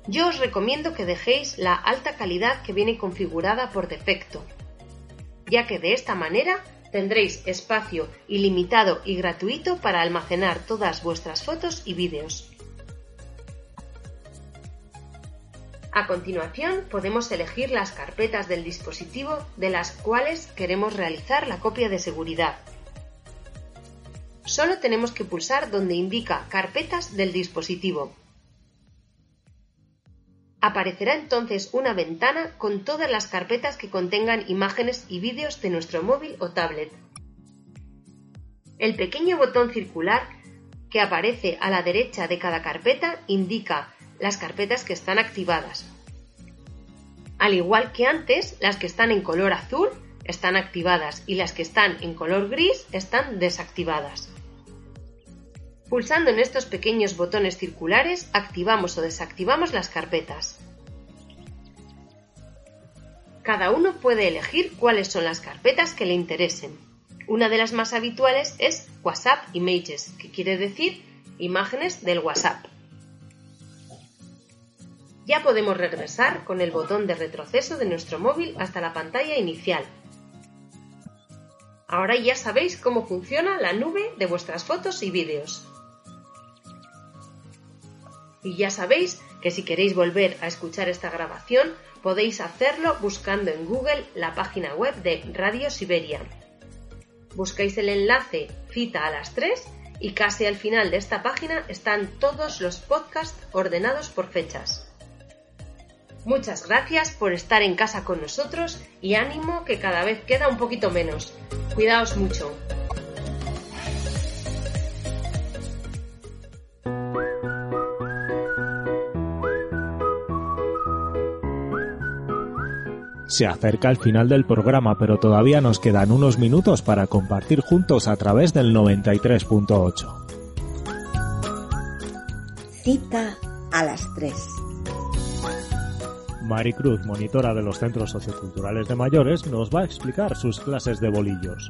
Yo os recomiendo que dejéis la alta calidad que viene configurada por defecto, ya que de esta manera tendréis espacio ilimitado y gratuito para almacenar todas vuestras fotos y vídeos. A continuación podemos elegir las carpetas del dispositivo de las cuales queremos realizar la copia de seguridad. Solo tenemos que pulsar donde indica Carpetas del dispositivo. Aparecerá entonces una ventana con todas las carpetas que contengan imágenes y vídeos de nuestro móvil o tablet. El pequeño botón circular que aparece a la derecha de cada carpeta indica las carpetas que están activadas. Al igual que antes, las que están en color azul están activadas y las que están en color gris están desactivadas. Pulsando en estos pequeños botones circulares activamos o desactivamos las carpetas. Cada uno puede elegir cuáles son las carpetas que le interesen. Una de las más habituales es WhatsApp Images, que quiere decir imágenes del WhatsApp. Ya podemos regresar con el botón de retroceso de nuestro móvil hasta la pantalla inicial. Ahora ya sabéis cómo funciona la nube de vuestras fotos y vídeos. Y ya sabéis que si queréis volver a escuchar esta grabación podéis hacerlo buscando en Google la página web de Radio Siberia. Buscáis el enlace Cita a las 3 y casi al final de esta página están todos los podcasts ordenados por fechas. Muchas gracias por estar en casa con nosotros y ánimo que cada vez queda un poquito menos. Cuidaos mucho. Se acerca el final del programa, pero todavía nos quedan unos minutos para compartir juntos a través del 93.8. Cita a las 3. Maricruz, monitora de los centros socioculturales de mayores, nos va a explicar sus clases de bolillos.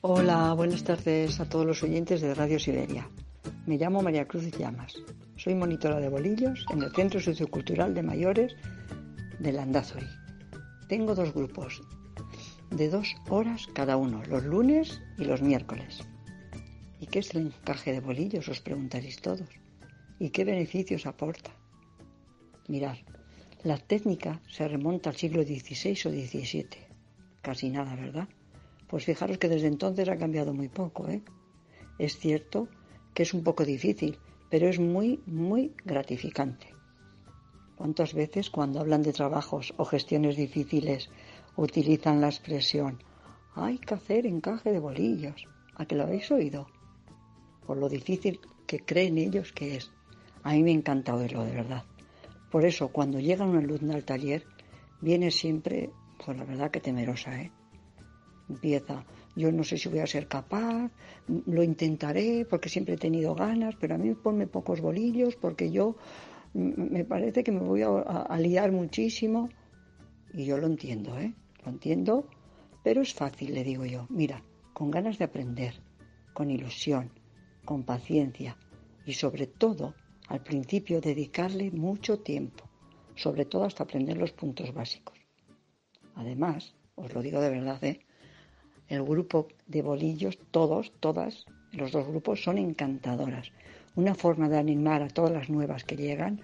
Hola, buenas tardes a todos los oyentes de Radio Siberia. Me llamo María Cruz Llamas. Soy monitora de bolillos en el Centro Sociocultural de Mayores de Landazuri. Tengo dos grupos de dos horas cada uno, los lunes y los miércoles. ¿Y qué es el encaje de bolillos? Os preguntaréis todos. ¿Y qué beneficios aporta? Mirad, la técnica se remonta al siglo XVI o XVII. Casi nada, ¿verdad? Pues fijaros que desde entonces ha cambiado muy poco, ¿eh? Es cierto que es un poco difícil, pero es muy, muy gratificante. ¿Cuántas veces cuando hablan de trabajos o gestiones difíciles utilizan la expresión hay que hacer encaje de bolillos? ¿A que lo habéis oído? Por lo difícil que creen ellos que es. A mí me encanta oírlo, de verdad. Por eso, cuando llega una alumna al taller, viene siempre, pues la verdad que temerosa, ¿eh? Empieza, yo no sé si voy a ser capaz, lo intentaré porque siempre he tenido ganas, pero a mí ponme pocos bolillos porque yo me parece que me voy a, liar muchísimo. Y yo lo entiendo, ¿eh? Lo entiendo, pero es fácil, le digo yo. Mira, con ganas de aprender, con ilusión, con paciencia y sobre todo al principio dedicarle mucho tiempo, sobre todo hasta aprender los puntos básicos. Además, os lo digo de verdad, ¿eh? El grupo de bolillos, todos, todas, los dos grupos son encantadoras. Una forma de animar a todas las nuevas que llegan,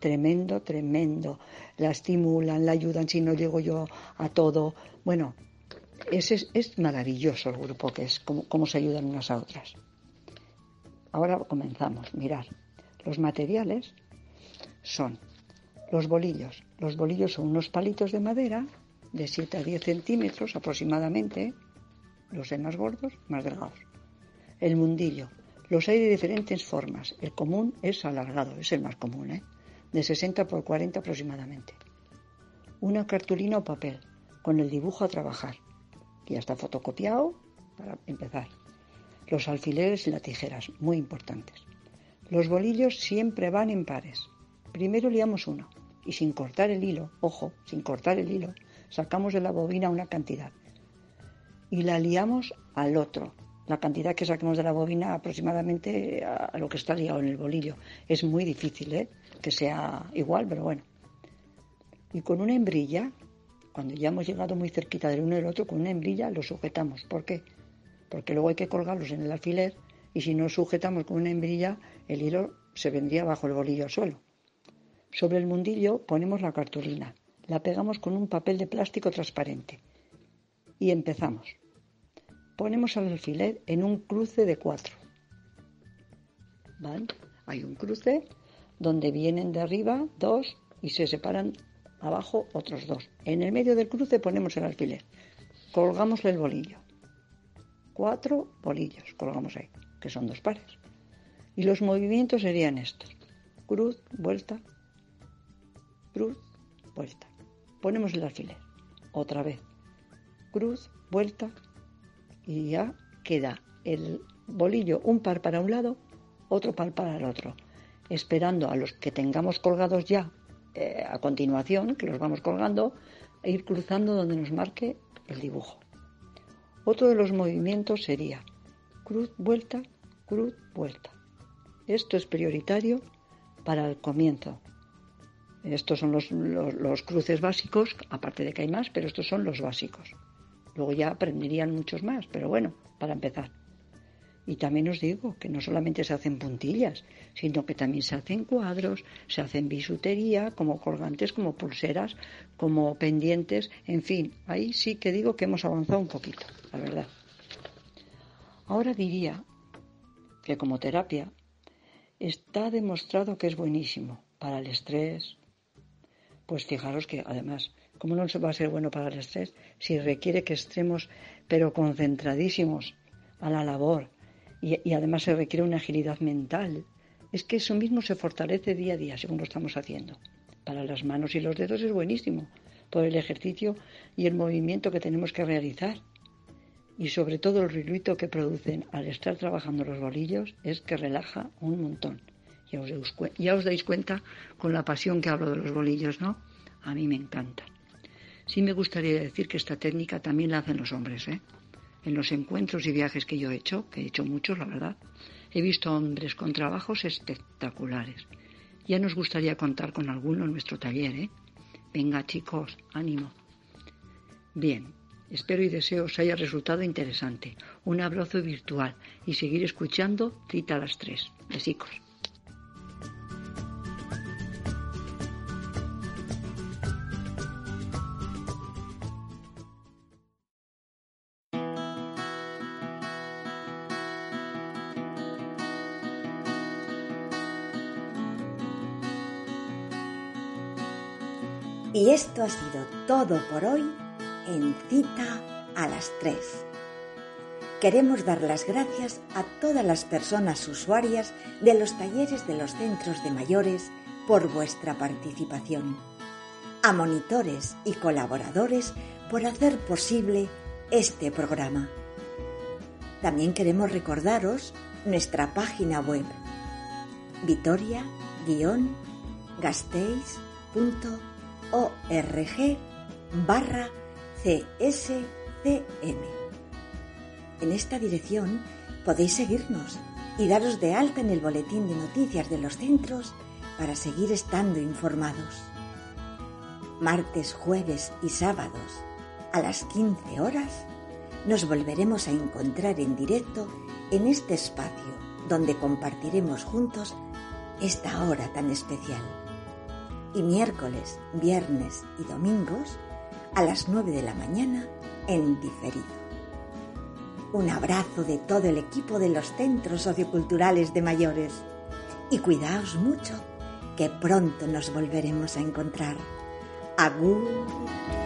tremendo, tremendo. La estimulan, la ayudan si no llego yo a todo. Bueno, es, es, maravilloso el grupo que es, cómo, cómo se ayudan unas a otras. Ahora comenzamos, mirar. Los materiales son los bolillos. Los bolillos son unos palitos de madera de 7 a 10 centímetros aproximadamente, los de más gordos, más delgados. El mundillo. Los hay de diferentes formas. El común es alargado, es el más común, ¿eh? de 60 por 40 aproximadamente. Una cartulina o papel con el dibujo a trabajar. Ya está fotocopiado para empezar. Los alfileres y las tijeras, muy importantes. Los bolillos siempre van en pares. Primero liamos uno y sin cortar el hilo, ojo, sin cortar el hilo, sacamos de la bobina una cantidad y la liamos al otro. La cantidad que saquemos de la bobina aproximadamente a lo que está liado en el bolillo. Es muy difícil ¿eh? que sea igual, pero bueno. Y con una hembrilla, cuando ya hemos llegado muy cerquita del uno y del otro, con una hembrilla lo sujetamos. ¿Por qué? Porque luego hay que colgarlos en el alfiler y si no sujetamos con una hembrilla, el hilo se vendría bajo el bolillo al suelo. Sobre el mundillo ponemos la cartulina, la pegamos con un papel de plástico transparente y empezamos. Ponemos el alfiler en un cruce de cuatro. ¿Vale? Hay un cruce donde vienen de arriba dos y se separan abajo otros dos. En el medio del cruce ponemos el alfiler. Colgamos el bolillo. Cuatro bolillos colgamos ahí, que son dos pares. Y los movimientos serían estos. Cruz, vuelta, cruz, vuelta. Ponemos el alfiler. Otra vez. Cruz, vuelta. Y ya queda el bolillo un par para un lado, otro par para el otro. Esperando a los que tengamos colgados ya eh, a continuación, que los vamos colgando, e ir cruzando donde nos marque el dibujo. Otro de los movimientos sería cruz, vuelta, cruz, vuelta. Esto es prioritario para el comienzo, estos son los, cruces básicos, aparte de que hay más, pero estos son los básicos. Luego ya aprenderían muchos más, pero bueno, para empezar. Y también os digo que no solamente se hacen puntillas, sino que también se hacen cuadros, se hacen bisutería, como colgantes, como pulseras, como pendientes, en fin, ahí sí que digo que hemos avanzado un poquito, la verdad. Ahora diría que como terapia está demostrado que es buenísimo para el estrés, pues fijaros que además, ¿cómo no va a ser bueno para el estrés si requiere que estemos pero concentradísimos a la labor y, además se requiere una agilidad mental? Es que eso mismo se fortalece día a día según lo estamos haciendo. Para las manos y los dedos es buenísimo por el ejercicio y el movimiento que tenemos que realizar. Y sobre todo el ruido que producen al estar trabajando los bolillos es que relaja un montón. Ya os, ya os dais cuenta con la pasión que hablo de los bolillos, ¿no? A mí me encanta. Sí me gustaría decir que esta técnica también la hacen los hombres, ¿eh? En los encuentros y viajes que yo he hecho, que he hecho muchos, la verdad, he visto hombres con trabajos espectaculares. Ya nos gustaría contar con alguno en nuestro taller, ¿eh? Venga, chicos, ánimo. Bien, espero y deseo os haya resultado interesante. Un abrazo virtual y seguir escuchando Cita a las tres. Besicos. Esto ha sido todo por hoy en Cita a las 3. Queremos dar las gracias a todas las personas usuarias de los talleres de los centros de mayores por vuestra participación, a monitores y colaboradores por hacer posible este programa. También queremos recordaros nuestra página web vitoria-gasteiz.com org barra cscm. En esta dirección podéis seguirnos y daros de alta en el boletín de noticias de los centros para seguir estando informados. Martes, jueves y sábados a las 15 horas nos volveremos a encontrar en directo en este espacio donde compartiremos juntos esta hora tan especial y miércoles, viernes y domingos a las 9 de la mañana en diferido. Un abrazo de todo el equipo de los centros socioculturales de mayores y cuidaos mucho que pronto nos volveremos a encontrar. Agur.